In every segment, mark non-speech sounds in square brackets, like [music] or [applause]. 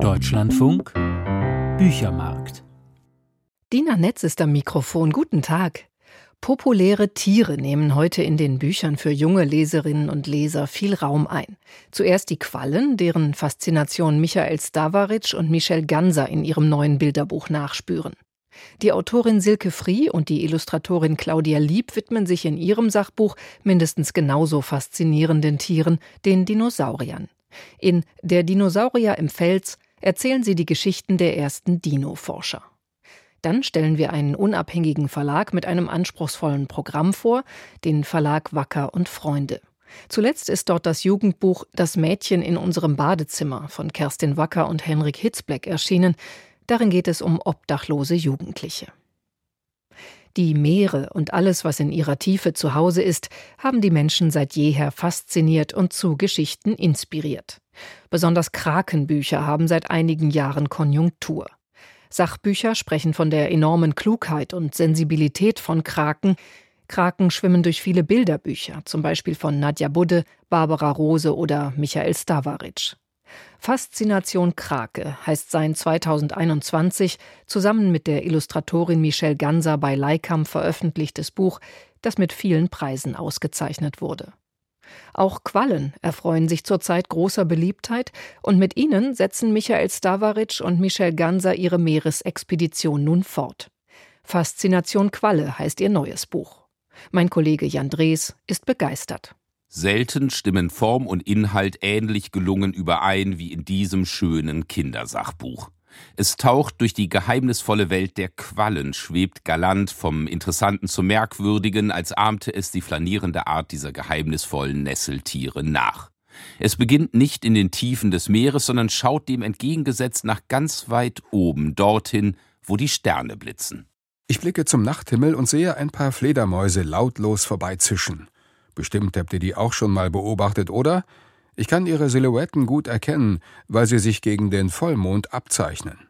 Deutschlandfunk Büchermarkt. Dina Netz ist am Mikrofon. Guten Tag. Populäre Tiere nehmen heute in den Büchern für junge Leserinnen und Leser viel Raum ein. Zuerst die Quallen, deren Faszination Michael Stavaric und Michel Ganser in ihrem neuen Bilderbuch nachspüren. Die Autorin Silke Frie und die Illustratorin Claudia Lieb widmen sich in ihrem Sachbuch mindestens genauso faszinierenden Tieren, den Dinosauriern. In Der Dinosaurier im Fels erzählen sie die Geschichten der ersten Dino-Forscher. Dann stellen wir einen unabhängigen Verlag mit einem anspruchsvollen Programm vor, den Verlag Wacker und Freunde. Zuletzt ist dort das Jugendbuch Das Mädchen in unserem Badezimmer von Kerstin Wacker und Henrik Hitzbleck erschienen. Darin geht es um obdachlose Jugendliche. Die Meere und alles, was in ihrer Tiefe zu Hause ist, haben die Menschen seit jeher fasziniert und zu Geschichten inspiriert. Besonders Krakenbücher haben seit einigen Jahren Konjunktur. Sachbücher sprechen von der enormen Klugheit und Sensibilität von Kraken. Kraken schwimmen durch viele Bilderbücher, zum Beispiel von Nadja Budde, Barbara Rose oder Michael Stavaric. Faszination Krake heißt sein 2021 zusammen mit der Illustratorin Michelle Ganser bei Leikam veröffentlichtes Buch, das mit vielen Preisen ausgezeichnet wurde. Auch Quallen erfreuen sich zurzeit großer Beliebtheit und mit ihnen setzen Michael Stavaric und Michel Ganser ihre Meeresexpedition nun fort. Faszination Qualle heißt ihr neues Buch. Mein Kollege Jan Drees ist begeistert. Selten stimmen Form und Inhalt ähnlich gelungen überein wie in diesem schönen Kindersachbuch. Es taucht durch die geheimnisvolle Welt der Quallen, schwebt galant vom Interessanten zum Merkwürdigen, als ahmte es die flanierende Art dieser geheimnisvollen Nesseltiere nach. Es beginnt nicht in den Tiefen des Meeres, sondern schaut dem entgegengesetzt nach ganz weit oben, dorthin, wo die Sterne blitzen. Ich blicke zum Nachthimmel und sehe ein paar Fledermäuse lautlos vorbeizischen. Bestimmt habt ihr die auch schon mal beobachtet, oder? Ich kann ihre Silhouetten gut erkennen, weil sie sich gegen den Vollmond abzeichnen.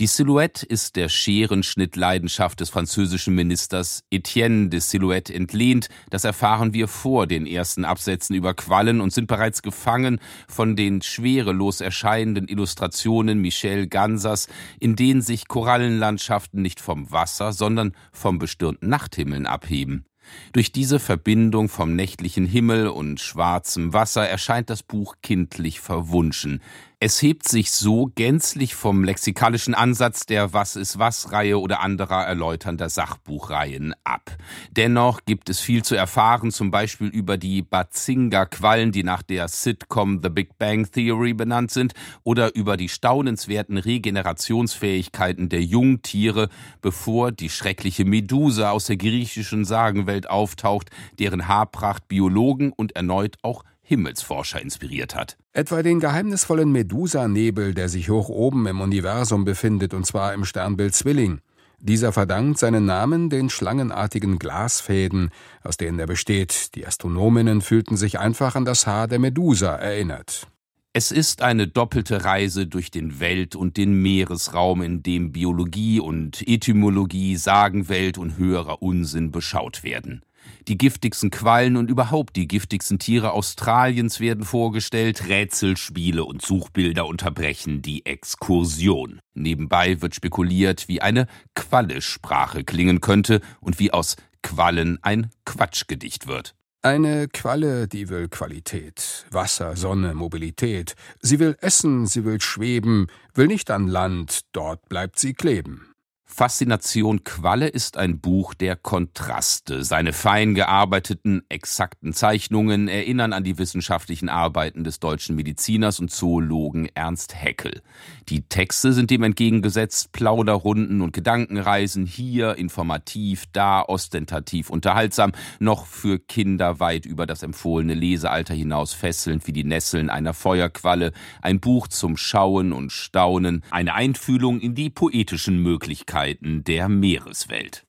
Die Silhouette ist der Scherenschnittleidenschaft des französischen Ministers Etienne de Silhouette entlehnt. Das erfahren wir vor den ersten Absätzen über Quallen und sind bereits gefangen von den schwerelos erscheinenden Illustrationen Michel Gansers, in denen sich Korallenlandschaften nicht vom Wasser, sondern vom bestürmten Nachthimmeln abheben. Durch diese Verbindung vom nächtlichen Himmel und schwarzem Wasser erscheint das Buch kindlich verwunschen. Es hebt sich so gänzlich vom lexikalischen Ansatz der Was ist was Reihe oder anderer erläuternder Sachbuchreihen ab. Dennoch gibt es viel zu erfahren, zum Beispiel über die Bazinga-Quallen, die nach der Sitcom The Big Bang Theory benannt sind, oder über die staunenswerten Regenerationsfähigkeiten der Jungtiere, bevor die schreckliche Medusa aus der griechischen Sagenwelt auftaucht, deren Haarpracht Biologen und erneut auch Himmelsforscher inspiriert hat. Etwa den geheimnisvollen Medusa-Nebel, der sich hoch oben im Universum befindet, und zwar im Sternbild Zwilling. Dieser verdankt seinen Namen den schlangenartigen Glasfäden, aus denen er besteht. Die Astronominnen fühlten sich einfach an das Haar der Medusa erinnert. Es ist eine doppelte Reise durch den Welt- und den Meeresraum, in dem Biologie und Etymologie, Sagenwelt und höherer Unsinn beschaut werden. Die giftigsten Quallen und überhaupt die giftigsten Tiere Australiens werden vorgestellt, Rätselspiele und Suchbilder unterbrechen die Exkursion. Nebenbei wird spekuliert, wie eine Qualle-Sprache klingen könnte und wie aus Quallen ein Quatschgedicht wird. Eine Qualle, die will Qualität, Wasser, Sonne, Mobilität. Sie will essen, sie will schweben, will nicht an Land, dort bleibt sie kleben. Faszination Qualle ist ein Buch der Kontraste. Seine fein gearbeiteten, exakten Zeichnungen erinnern an die wissenschaftlichen Arbeiten des deutschen Mediziners und Zoologen Ernst Haeckel. Die Texte sind dem entgegengesetzt. Plauderrunden und Gedankenreisen, hier informativ, da ostentativ unterhaltsam, noch für Kinder weit über das empfohlene Lesealter hinaus fesselnd wie die Nesseln einer Feuerqualle, ein Buch zum Schauen und Staunen, eine Einfühlung in die poetischen Möglichkeiten Möglichkeiten der Meereswelt.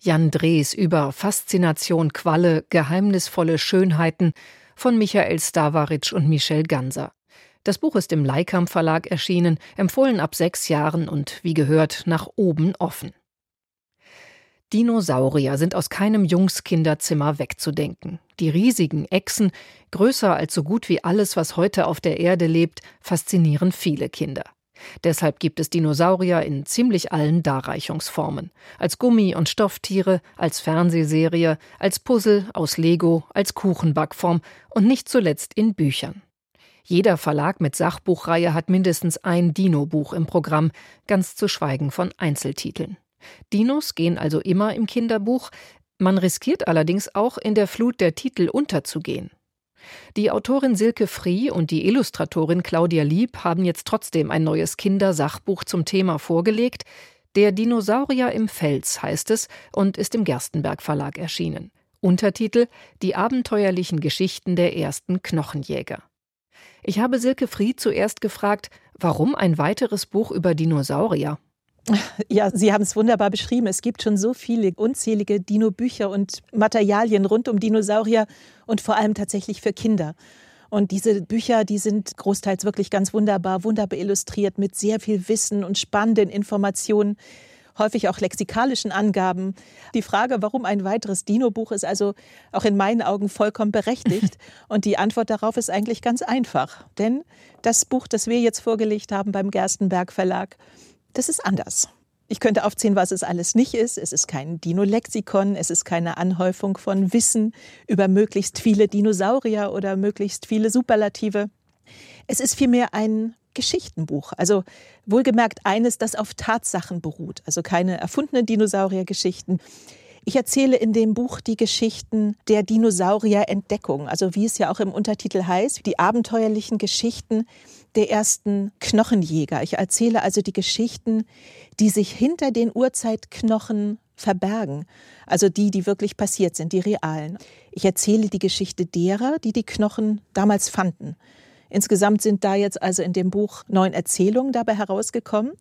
Jan Drees über Faszination Qualle, geheimnisvolle Schönheiten von Michael Stavaric und Michel Ganser. Das Buch ist im Leikam Verlag erschienen, empfohlen ab sechs Jahren und wie gehört nach oben offen. Dinosaurier sind aus keinem Jungskinderzimmer wegzudenken. Die riesigen Echsen, größer als so gut wie alles, was heute auf der Erde lebt, faszinieren viele Kinder. Deshalb gibt es Dinosaurier in ziemlich allen Darreichungsformen. Als Gummi- und Stofftiere, als Fernsehserie, als Puzzle, aus Lego, als Kuchenbackform und nicht zuletzt in Büchern. Jeder Verlag mit Sachbuchreihe hat mindestens ein Dino-Buch im Programm, ganz zu schweigen von Einzeltiteln. Dinos gehen also immer im Kinderbuch, man riskiert allerdings auch in der Flut der Titel unterzugehen. Die Autorin Silke Frie und die Illustratorin Claudia Lieb haben jetzt trotzdem ein neues Kindersachbuch zum Thema vorgelegt. Der Dinosaurier im Fels heißt es und ist im Gerstenberg Verlag erschienen. Untertitel Die abenteuerlichen Geschichten der ersten Knochenjäger. Ich habe Silke Frie zuerst gefragt, warum ein weiteres Buch über Dinosaurier? [laughs] Ja, Sie haben es wunderbar beschrieben. Es gibt schon so viele unzählige Dino-Bücher und Materialien rund um Dinosaurier und vor allem tatsächlich für Kinder. Und diese Bücher, die sind großteils wirklich ganz wunderbar, wunderbar illustriert mit sehr viel Wissen und spannenden Informationen, häufig auch lexikalischen Angaben. Die Frage, warum ein weiteres Dino-Buch ist also auch in meinen Augen vollkommen berechtigt. [laughs] Und die Antwort darauf ist eigentlich ganz einfach. Denn das Buch, das wir jetzt vorgelegt haben beim Gerstenberg Verlag, das ist anders. Ich könnte aufzählen, was es alles nicht ist. Es ist kein Dino-Lexikon, es ist keine Anhäufung von Wissen über möglichst viele Dinosaurier oder möglichst viele Superlative. Es ist vielmehr ein Geschichtenbuch. Also wohlgemerkt eines, das auf Tatsachen beruht. Also keine erfundenen Dinosauriergeschichten. Ich erzähle in dem Buch die Geschichten der Dinosaurierentdeckung, also wie es ja auch im Untertitel heißt, die abenteuerlichen Geschichten der ersten Knochenjäger. Ich erzähle also die Geschichten, die sich hinter den Urzeitknochen verbergen, also die, die wirklich passiert sind, die realen. Ich erzähle die Geschichte derer, die die Knochen damals fanden. Insgesamt sind da jetzt also in dem Buch neun Erzählungen dabei herausgekommen.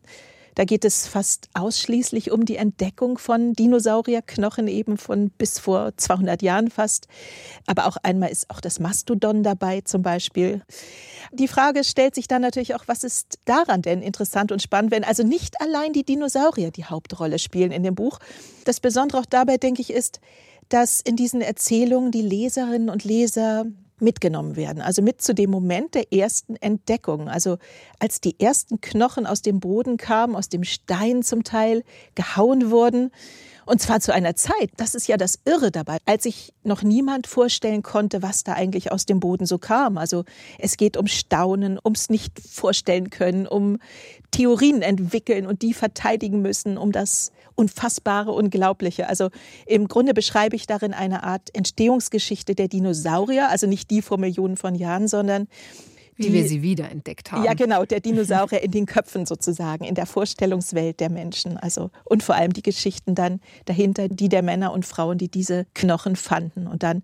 Da geht es fast ausschließlich um die Entdeckung von Dinosaurierknochen eben von bis vor 200 Jahren fast. Aber auch einmal ist auch das Mastodon dabei zum Beispiel. Die Frage stellt sich dann natürlich auch, was ist daran denn interessant und spannend, wenn also nicht allein die Dinosaurier die Hauptrolle spielen in dem Buch. Das Besondere auch dabei, denke ich, ist, dass in diesen Erzählungen die Leserinnen und Leser mitgenommen werden. Also mit zu dem Moment der ersten Entdeckung. Also als die ersten Knochen aus dem Boden kamen, aus dem Stein zum Teil gehauen wurden. Und zwar zu einer Zeit, das ist ja das Irre dabei, als sich noch niemand vorstellen konnte, was da eigentlich aus dem Boden so kam. Also es geht um Staunen, ums nicht vorstellen können, um Theorien entwickeln und die verteidigen müssen, um das Unfassbare, Unglaubliche. Also im Grunde beschreibe ich darin eine Art Entstehungsgeschichte der Dinosaurier, also nicht die vor Millionen von Jahren, sondern wie die, wir sie wiederentdeckt haben. Ja, genau, der Dinosaurier in den Köpfen sozusagen, in der Vorstellungswelt der Menschen. Also und vor allem die Geschichten dann dahinter, die der Männer und Frauen, die diese Knochen fanden und dann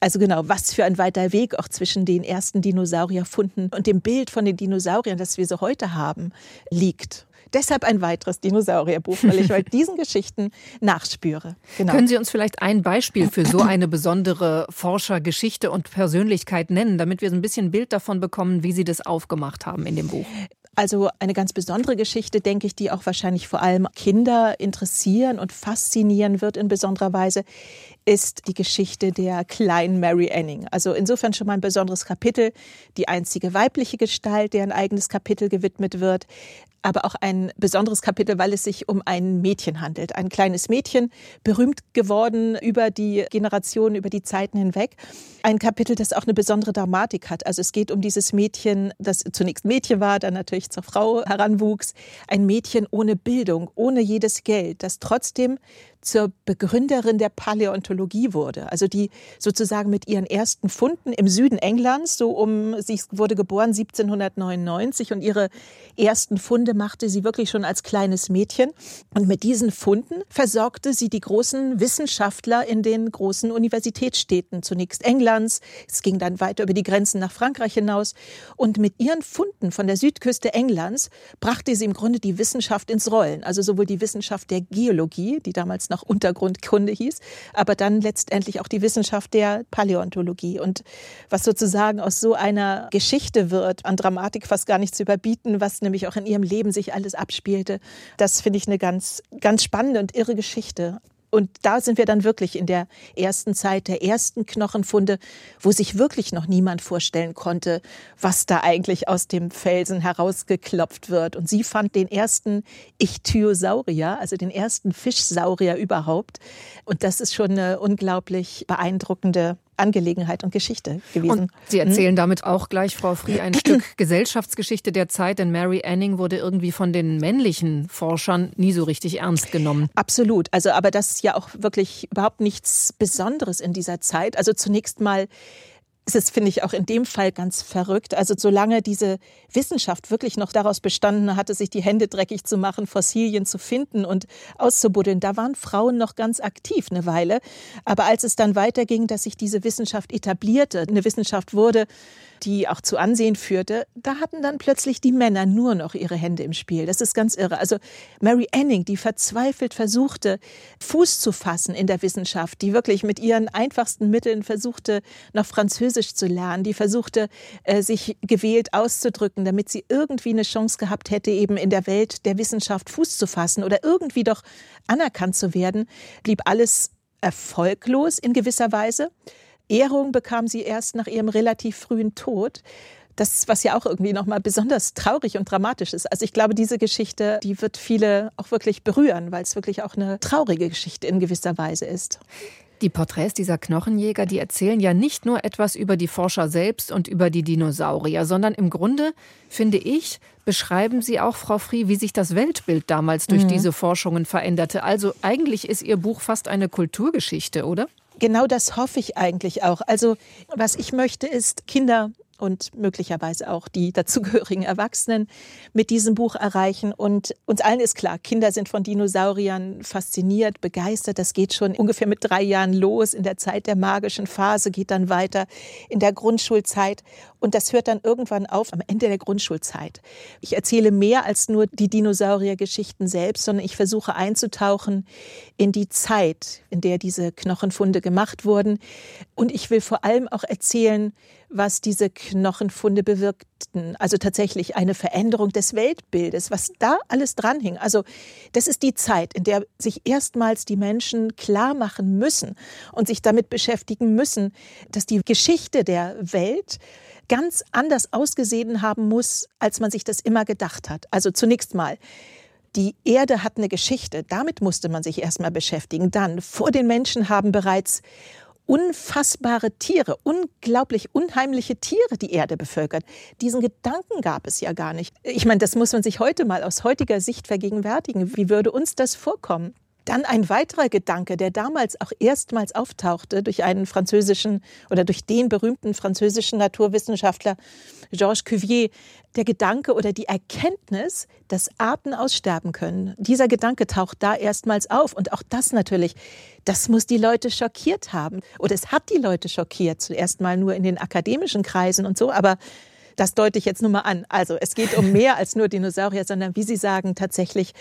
also genau, was für ein weiter Weg auch zwischen den ersten Dinosaurierfunden und dem Bild von den Dinosauriern, das wir so heute haben, liegt. Deshalb ein weiteres Dinosaurierbuch, weil ich halt diesen Geschichten nachspüre. Genau. Können Sie uns vielleicht ein Beispiel für so eine [clears throat] besondere Forschergeschichte und Persönlichkeit nennen, damit wir so ein bisschen Bild davon bekommen, wie Sie das aufgemacht haben in dem Buch? Also eine ganz besondere Geschichte, denke ich, die auch wahrscheinlich vor allem Kinder interessieren und faszinieren wird in besonderer Weise, ist die Geschichte der kleinen Mary Anning. Also insofern schon mal ein besonderes Kapitel, die einzige weibliche Gestalt, der ein eigenes Kapitel gewidmet wird aber auch ein besonderes Kapitel, weil es sich um ein Mädchen handelt. Ein kleines Mädchen, berühmt geworden über die Generationen, über die Zeiten hinweg. Ein Kapitel, das auch eine besondere Dramatik hat. Also es geht um dieses Mädchen, das zunächst Mädchen war, dann natürlich zur Frau heranwuchs. Ein Mädchen ohne Bildung, ohne jedes Geld, das trotzdem zur Begründerin der Paläontologie wurde. Also die sozusagen mit ihren ersten Funden im Süden Englands, so um, sie wurde geboren 1799 und ihre ersten Funde machte sie wirklich schon als kleines Mädchen. Und mit diesen Funden versorgte sie die großen Wissenschaftler in den großen Universitätsstädten, zunächst Englands. Es ging dann weiter über die Grenzen nach Frankreich hinaus. Und mit ihren Funden von der Südküste Englands brachte sie im Grunde die Wissenschaft ins Rollen. Also sowohl die Wissenschaft der Geologie, die damals noch Untergrundkunde hieß, aber dann letztendlich auch die Wissenschaft der Paläontologie. Und was sozusagen aus so einer Geschichte wird, an Dramatik fast gar nicht zu überbieten, was nämlich auch in ihrem Leben sich alles abspielte, das finde ich eine ganz, ganz spannende und irre Geschichte. Und da sind wir dann wirklich in der ersten Zeit der ersten Knochenfunde, wo sich wirklich noch niemand vorstellen konnte, was da eigentlich aus dem Felsen herausgeklopft wird. Und sie fand den ersten Ichthyosaurier, also den ersten Fischsaurier überhaupt. Und das ist schon eine unglaublich beeindruckende Angelegenheit und Geschichte gewesen. Und Sie erzählen hm? damit auch gleich, Frau Frie, ein [clears throat] Stück Gesellschaftsgeschichte der Zeit, denn Mary Anning wurde irgendwie von den männlichen Forschern nie so richtig ernst genommen. Absolut. Also, aber das ist ja auch wirklich überhaupt nichts Besonderes in dieser Zeit. Also zunächst mal es ist, finde ich, auch in dem Fall ganz verrückt. Also solange diese Wissenschaft wirklich noch daraus bestanden hatte, sich die Hände dreckig zu machen, Fossilien zu finden und auszubuddeln, da waren Frauen noch ganz aktiv eine Weile. Aber als es dann weiterging, dass sich diese Wissenschaft etablierte, eine Wissenschaft wurde, die auch zu Ansehen führte, da hatten dann plötzlich die Männer nur noch ihre Hände im Spiel. Das ist ganz irre. Also Mary Anning, die verzweifelt versuchte, Fuß zu fassen in der Wissenschaft, die wirklich mit ihren einfachsten Mitteln versuchte, noch Französisch zu lernen, die versuchte, äh, sich gewählt auszudrücken, damit sie irgendwie eine Chance gehabt hätte, eben in der Welt der Wissenschaft Fuß zu fassen oder irgendwie doch anerkannt zu werden, blieb alles erfolglos in gewisser Weise. Ehrung bekam sie erst nach ihrem relativ frühen Tod. Das, was ja auch irgendwie nochmal besonders traurig und dramatisch ist. Also ich glaube, diese Geschichte, die wird viele auch wirklich berühren, weil es wirklich auch eine traurige Geschichte in gewisser Weise ist. Die Porträts dieser Knochenjäger, die erzählen ja nicht nur etwas über die Forscher selbst und über die Dinosaurier, sondern im Grunde, finde ich, beschreiben sie auch, Frau Frie, wie sich das Weltbild damals durch mhm. diese Forschungen veränderte. Also eigentlich ist Ihr Buch fast eine Kulturgeschichte, oder? Genau das hoffe ich eigentlich auch. Also was ich möchte, ist Kinder und möglicherweise auch die [laughs] dazugehörigen Erwachsenen mit diesem Buch erreichen. Und uns allen ist klar, Kinder sind von Dinosauriern fasziniert, begeistert. Das geht schon ungefähr mit drei Jahren los. In der Zeit der magischen Phase geht dann weiter in der Grundschulzeit. Und das hört dann irgendwann auf am Ende der Grundschulzeit. Ich erzähle mehr als nur die Dinosauriergeschichten selbst, sondern ich versuche einzutauchen in die Zeit, in der diese Knochenfunde gemacht wurden. Und ich will vor allem auch erzählen, was diese Knochenfunde bewirkten. Also tatsächlich eine Veränderung des Weltbildes, was da alles dranhing. Also das ist die Zeit, in der sich erstmals die Menschen klar machen müssen und sich damit beschäftigen müssen, dass die Geschichte der Welt ganz anders ausgesehen haben muss, als man sich das immer gedacht hat. Also zunächst mal, die Erde hat eine Geschichte, damit musste man sich erstmal beschäftigen. Dann, vor den Menschen haben bereits unfassbare Tiere, unglaublich unheimliche Tiere die Erde bevölkert. Diesen Gedanken gab es ja gar nicht. Ich meine, das muss man sich heute mal aus heutiger Sicht vergegenwärtigen. Wie würde uns das vorkommen? Dann ein weiterer Gedanke, der damals auch erstmals auftauchte durch einen französischen oder durch den berühmten französischen Naturwissenschaftler Georges Cuvier, der Gedanke oder die Erkenntnis, dass Arten aussterben können. Dieser Gedanke taucht da erstmals auf und auch das natürlich, das muss die Leute schockiert haben oder es hat die Leute schockiert, zuerst mal nur in den akademischen Kreisen und so, aber das deute ich jetzt nur mal an. Also es geht um mehr als nur Dinosaurier, sondern wie Sie sagen, tatsächlich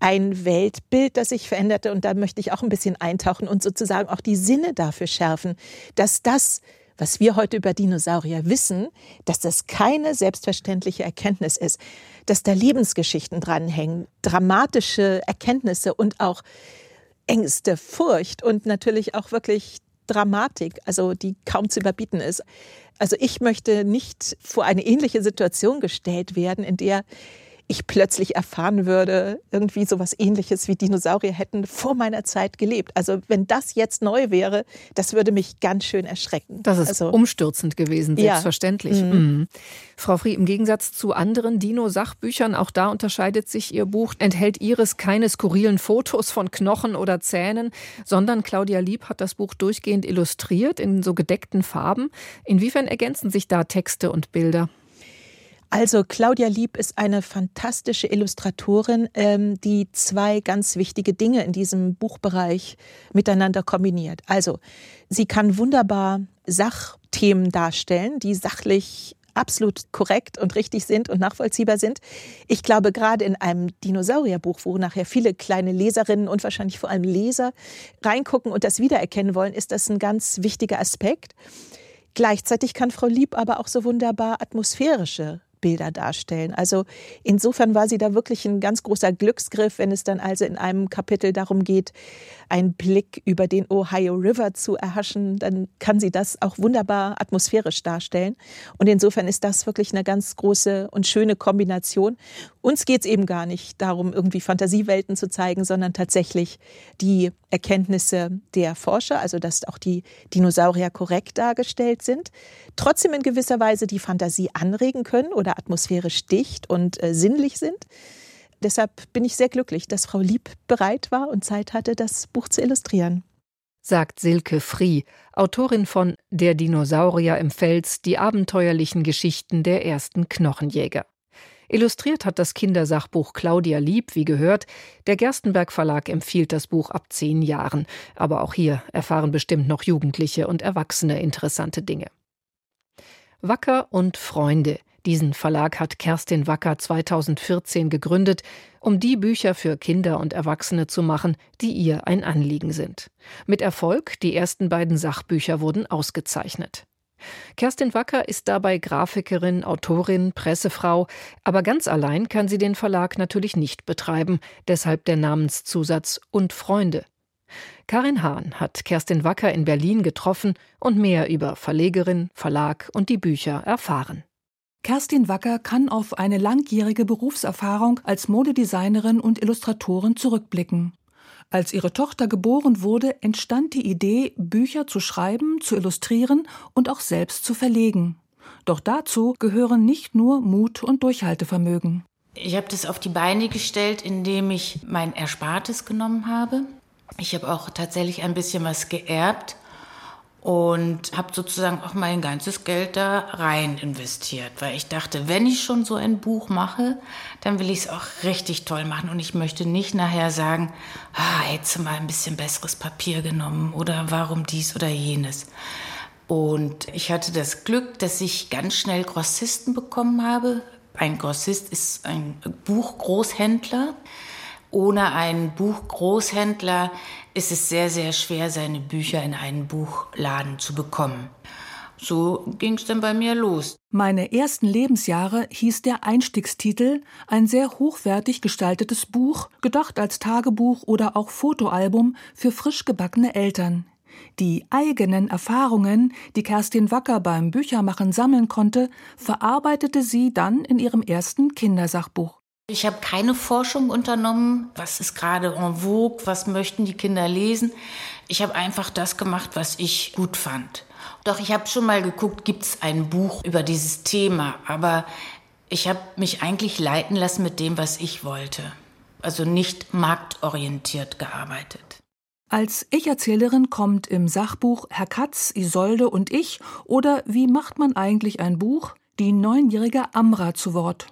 ein Weltbild, das sich veränderte. Und da möchte ich auch ein bisschen eintauchen und sozusagen auch die Sinne dafür schärfen, dass das, was wir heute über Dinosaurier wissen, dass das keine selbstverständliche Erkenntnis ist, dass da Lebensgeschichten dranhängen, dramatische Erkenntnisse und auch Ängste, Furcht und natürlich auch wirklich Dramatik, also die kaum zu überbieten ist. Also ich möchte nicht vor eine ähnliche Situation gestellt werden, in der ich plötzlich erfahren würde, irgendwie so was ähnliches wie Dinosaurier hätten vor meiner Zeit gelebt. Also wenn das jetzt neu wäre, das würde mich ganz schön erschrecken. Das ist also, umstürzend gewesen, selbstverständlich. Ja. Mhm. Mhm. Frau Frie, im Gegensatz zu anderen Dino-Sachbüchern, auch da unterscheidet sich Ihr Buch, enthält Ihres keine skurrilen Fotos von Knochen oder Zähnen, sondern Claudia Lieb hat das Buch durchgehend illustriert in so gedeckten Farben. Inwiefern ergänzen sich da Texte und Bilder? Also Claudia Lieb ist eine fantastische Illustratorin, ähm, die zwei ganz wichtige Dinge in diesem Buchbereich miteinander kombiniert. Also sie kann wunderbar Sachthemen darstellen, die sachlich absolut korrekt und richtig sind und nachvollziehbar sind. Ich glaube, gerade in einem Dinosaurierbuch, wo nachher viele kleine Leserinnen und wahrscheinlich vor allem Leser reingucken und das wiedererkennen wollen, ist das ein ganz wichtiger Aspekt. Gleichzeitig kann Frau Lieb aber auch so wunderbar atmosphärische Bilder darstellen. Also insofern war sie da wirklich ein ganz großer Glücksgriff, wenn es dann also in einem Kapitel darum geht, einen Blick über den Ohio River zu erhaschen, dann kann sie das auch wunderbar atmosphärisch darstellen. Und insofern ist das wirklich eine ganz große und schöne Kombination. Uns geht es eben gar nicht darum, irgendwie Fantasiewelten zu zeigen, sondern tatsächlich die Erkenntnisse der Forscher, also dass auch die Dinosaurier korrekt dargestellt sind, trotzdem in gewisser Weise die Fantasie anregen können oder atmosphärisch dicht und äh, sinnlich sind. Deshalb bin ich sehr glücklich, dass Frau Lieb bereit war und Zeit hatte, das Buch zu illustrieren. Sagt Silke Frie, Autorin von Der Dinosaurier im Fels, die abenteuerlichen Geschichten der ersten Knochenjäger. Illustriert hat das Kindersachbuch Claudia Lieb, wie gehört. Der Gerstenberg Verlag empfiehlt das Buch ab zehn Jahren. Aber auch hier erfahren bestimmt noch Jugendliche und Erwachsene interessante Dinge. Wacker und Freunde. Diesen Verlag hat Kerstin Wacker 2014 gegründet, um die Bücher für Kinder und Erwachsene zu machen, die ihr ein Anliegen sind. Mit Erfolg, die ersten beiden Sachbücher wurden ausgezeichnet. Kerstin Wacker ist dabei Grafikerin, Autorin, Pressefrau, aber ganz allein kann sie den Verlag natürlich nicht betreiben, deshalb der Namenszusatz und Freunde. Karin Hahn hat Kerstin Wacker in Berlin getroffen und mehr über Verlegerin, Verlag und die Bücher erfahren. Kerstin Wacker kann auf eine langjährige Berufserfahrung als Modedesignerin und Illustratorin zurückblicken. Als ihre Tochter geboren wurde, entstand die Idee, Bücher zu schreiben, zu illustrieren und auch selbst zu verlegen. Doch dazu gehören nicht nur Mut und Durchhaltevermögen. Ich habe das auf die Beine gestellt, indem ich mein Erspartes genommen habe. Ich habe auch tatsächlich ein bisschen was geerbt und habe sozusagen auch mein ganzes Geld da rein investiert, weil ich dachte, wenn ich schon so ein Buch mache, dann will ich es auch richtig toll machen und ich möchte nicht nachher sagen, ah, hättest du mal ein bisschen besseres Papier genommen oder warum dies oder jenes. Und ich hatte das Glück, dass ich ganz schnell Grossisten bekommen habe. Ein Grossist ist ein Buchgroßhändler. Ohne einen Buchgroßhändler ist es sehr, sehr schwer, seine Bücher in einen Buchladen zu bekommen. So ging es dann bei mir los. Meine ersten Lebensjahre hieß der Einstiegstitel ein sehr hochwertig gestaltetes Buch, gedacht als Tagebuch oder auch Fotoalbum für frisch gebackene Eltern. Die eigenen Erfahrungen, die Kerstin Wacker beim Büchermachen sammeln konnte, verarbeitete sie dann in ihrem ersten Kindersachbuch. Ich habe keine Forschung unternommen, was ist gerade en vogue, was möchten die Kinder lesen. Ich habe einfach das gemacht, was ich gut fand. Doch ich habe schon mal geguckt, gibt es ein Buch über dieses Thema, aber ich habe mich eigentlich leiten lassen mit dem, was ich wollte. Also nicht marktorientiert gearbeitet. Als Ich-Erzählerin kommt im Sachbuch Herr Katz, Isolde und ich oder Wie macht man eigentlich ein Buch die neunjährige Amra zu Wort.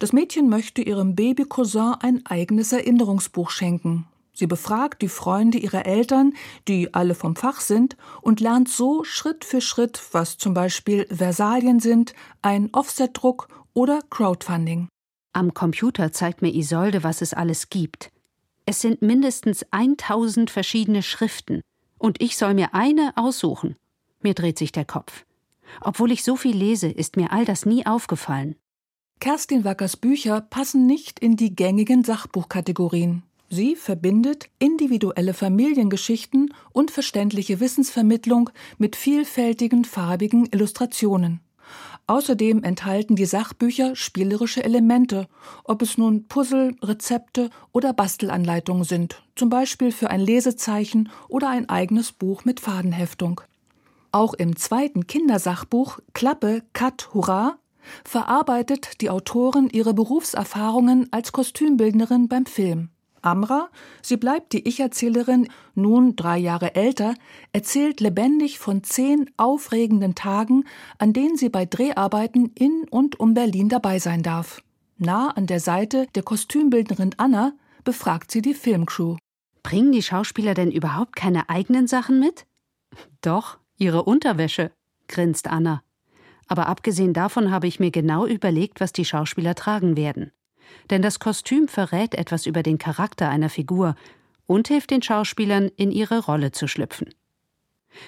Das Mädchen möchte ihrem Baby-Cousin ein eigenes Erinnerungsbuch schenken. Sie befragt die Freunde ihrer Eltern, die alle vom Fach sind, und lernt so Schritt für Schritt, was zum Beispiel Versalien sind, ein Offsetdruck oder Crowdfunding. Am Computer zeigt mir Isolde, was es alles gibt. Es sind mindestens 1000 verschiedene Schriften. Und ich soll mir eine aussuchen. Mir dreht sich der Kopf. Obwohl ich so viel lese, ist mir all das nie aufgefallen. Kerstin Wackers Bücher passen nicht in die gängigen Sachbuchkategorien. Sie verbindet individuelle Familiengeschichten und verständliche Wissensvermittlung mit vielfältigen farbigen Illustrationen. Außerdem enthalten die Sachbücher spielerische Elemente, ob es nun Puzzle, Rezepte oder Bastelanleitungen sind, zum Beispiel für ein Lesezeichen oder ein eigenes Buch mit Fadenheftung. Auch im zweiten Kindersachbuch Klappe, Kat, Hurra verarbeitet die Autorin ihre Berufserfahrungen als Kostümbildnerin beim Film. Amra, sie bleibt die Ich-Erzählerin, nun drei Jahre älter, erzählt lebendig von zehn aufregenden Tagen, an denen sie bei Dreharbeiten in und um Berlin dabei sein darf. Nah an der Seite der Kostümbildnerin Anna befragt sie die Filmcrew. Bringen die Schauspieler denn überhaupt keine eigenen Sachen mit? Doch, ihre Unterwäsche, grinst Anna. Aber abgesehen davon habe ich mir genau überlegt, was die Schauspieler tragen werden. Denn das Kostüm verrät etwas über den Charakter einer Figur und hilft den Schauspielern, in ihre Rolle zu schlüpfen.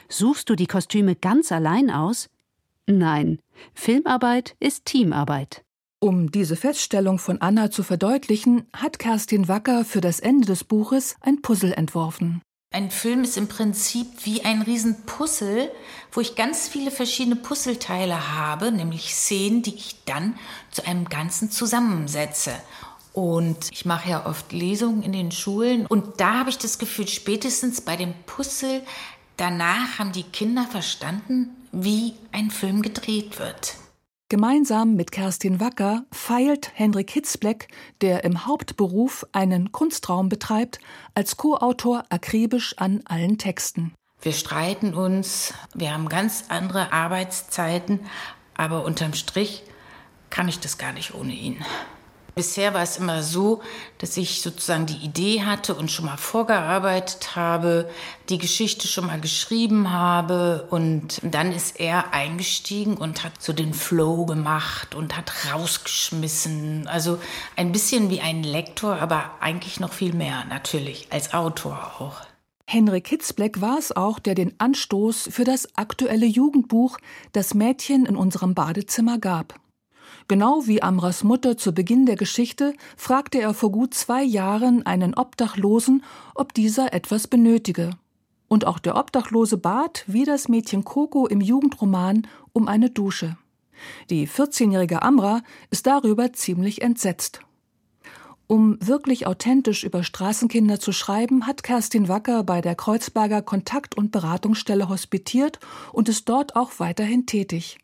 Suchst du die Kostüme ganz allein aus? Nein, Filmarbeit ist Teamarbeit. Um diese Feststellung von Anna zu verdeutlichen, hat Kerstin Wacker für das Ende des Buches ein Puzzle entworfen. Ein Film ist im Prinzip wie ein Riesenpuzzle, wo ich ganz viele verschiedene Puzzleteile habe, nämlich Szenen, die ich dann zu einem Ganzen zusammensetze. Und ich mache ja oft Lesungen in den Schulen und da habe ich das Gefühl, spätestens bei dem Puzzle, danach haben die Kinder verstanden, wie ein Film gedreht wird. Gemeinsam mit Kerstin Wacker feilt Hendrik Hitzbleck, der im Hauptberuf einen Kunstraum betreibt, als Co-Autor akribisch an allen Texten. Wir streiten uns, wir haben ganz andere Arbeitszeiten, aber unterm Strich kann ich das gar nicht ohne ihn. Bisher war es immer so, dass ich sozusagen die Idee hatte und schon mal vorgearbeitet habe, die Geschichte schon mal geschrieben habe und dann ist er eingestiegen und hat so den Flow gemacht und hat rausgeschmissen. Also ein bisschen wie ein Lektor, aber eigentlich noch viel mehr natürlich als Autor auch. Henrik Hitzbleck war es auch, der den Anstoß für das aktuelle Jugendbuch Das Mädchen in unserem Badezimmer gab. Genau wie Amras Mutter zu Beginn der Geschichte fragte er vor gut zwei Jahren einen Obdachlosen, ob dieser etwas benötige. Und auch der Obdachlose bat, wie das Mädchen Coco im Jugendroman, um eine Dusche. Die 14-jährige Amra ist darüber ziemlich entsetzt. Um wirklich authentisch über Straßenkinder zu schreiben, hat Kerstin Wacker bei der Kreuzberger Kontakt- und Beratungsstelle hospitiert und ist dort auch weiterhin tätig.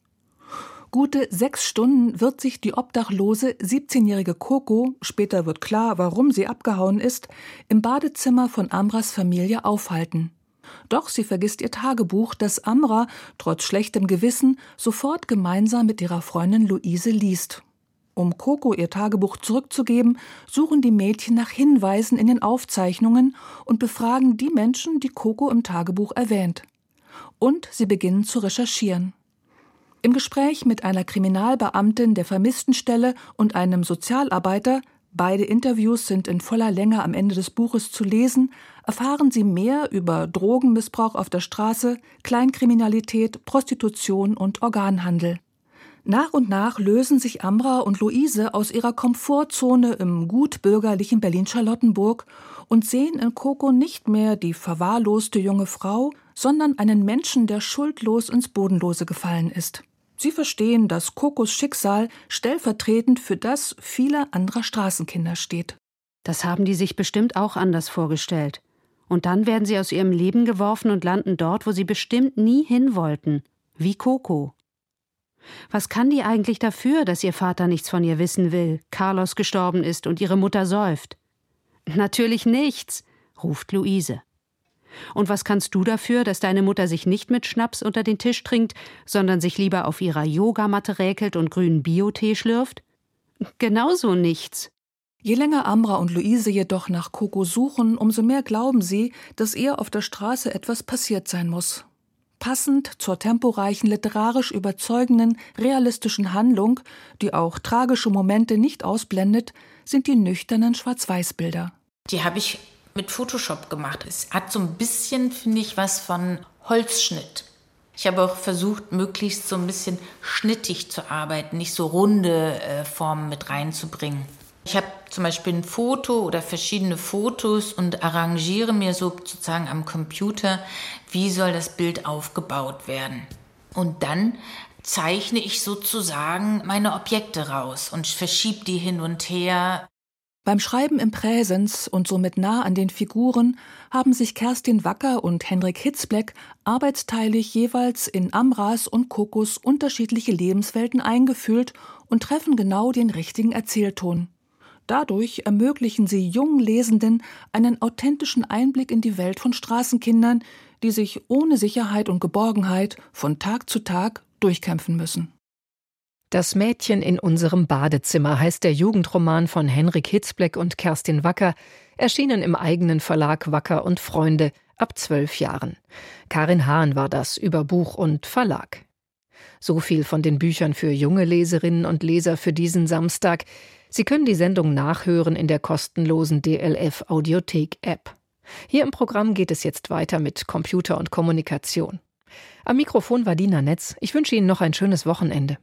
Gute sechs Stunden wird sich die obdachlose 17-jährige Coco, später wird klar, warum sie abgehauen ist, im Badezimmer von Amras Familie aufhalten. Doch sie vergisst ihr Tagebuch, das Amra, trotz schlechtem Gewissen, sofort gemeinsam mit ihrer Freundin Luise liest. Um Coco ihr Tagebuch zurückzugeben, suchen die Mädchen nach Hinweisen in den Aufzeichnungen und befragen die Menschen, die Coco im Tagebuch erwähnt. Und sie beginnen zu recherchieren. Im Gespräch mit einer Kriminalbeamtin der Vermisstenstelle und einem Sozialarbeiter, beide Interviews sind in voller Länge am Ende des Buches zu lesen, erfahren Sie mehr über Drogenmissbrauch auf der Straße, Kleinkriminalität, Prostitution und Organhandel. Nach und nach lösen sich Amra und Luise aus ihrer Komfortzone im gutbürgerlichen Berlin-Charlottenburg und sehen in Coco nicht mehr die verwahrloste junge Frau, sondern einen Menschen, der schuldlos ins Bodenlose gefallen ist. Sie verstehen, dass Kokos Schicksal stellvertretend für das vieler anderer Straßenkinder steht. Das haben die sich bestimmt auch anders vorgestellt. Und dann werden sie aus ihrem Leben geworfen und landen dort, wo sie bestimmt nie hin wollten, wie Coco. Was kann die eigentlich dafür, dass ihr Vater nichts von ihr wissen will, Carlos gestorben ist und ihre Mutter säuft? Natürlich nichts, ruft Luise. Und was kannst du dafür, dass deine Mutter sich nicht mit Schnaps unter den Tisch trinkt, sondern sich lieber auf ihrer Yogamatte räkelt und grünen Biotee schlürft? Genauso nichts. Je länger Amra und Luise jedoch nach Coco suchen, umso mehr glauben sie, dass ihr auf der Straße etwas passiert sein muss. Passend zur temporeichen, literarisch überzeugenden, realistischen Handlung, die auch tragische Momente nicht ausblendet, sind die nüchternen Schwarz-Weiß-Bilder. Die habe ich mit Photoshop gemacht. Es hat so ein bisschen, finde ich, was von Holzschnitt. Ich habe auch versucht, möglichst so ein bisschen schnittig zu arbeiten, nicht so runde äh, Formen mit reinzubringen. Ich habe zum Beispiel ein Foto oder verschiedene Fotos und arrangiere mir sozusagen am Computer, wie soll das Bild aufgebaut werden. Und dann zeichne ich sozusagen meine Objekte raus und verschiebe die hin und her. Beim Schreiben im Präsens und somit nah an den Figuren haben sich Kerstin Wacker und Henrik Hitzbleck arbeitsteilig jeweils in Amras und Kokos unterschiedliche Lebenswelten eingefühlt und treffen genau den richtigen Erzählton. Dadurch ermöglichen sie jungen Lesenden einen authentischen Einblick in die Welt von Straßenkindern, die sich ohne Sicherheit und Geborgenheit von Tag zu Tag durchkämpfen müssen. Das Mädchen in unserem Badezimmer heißt der Jugendroman von Henrik Hitzbleck und Kerstin Wacker, erschienen im eigenen Verlag Wacker und Freunde ab zwölf Jahren. Karin Hahn war das über Buch und Verlag. So viel von den Büchern für junge Leserinnen und Leser für diesen Samstag. Sie können die Sendung nachhören in der kostenlosen DLF Audiothek App. Hier im Programm geht es jetzt weiter mit Computer und Kommunikation. Am Mikrofon war Dina Netz. Ich wünsche Ihnen noch ein schönes Wochenende.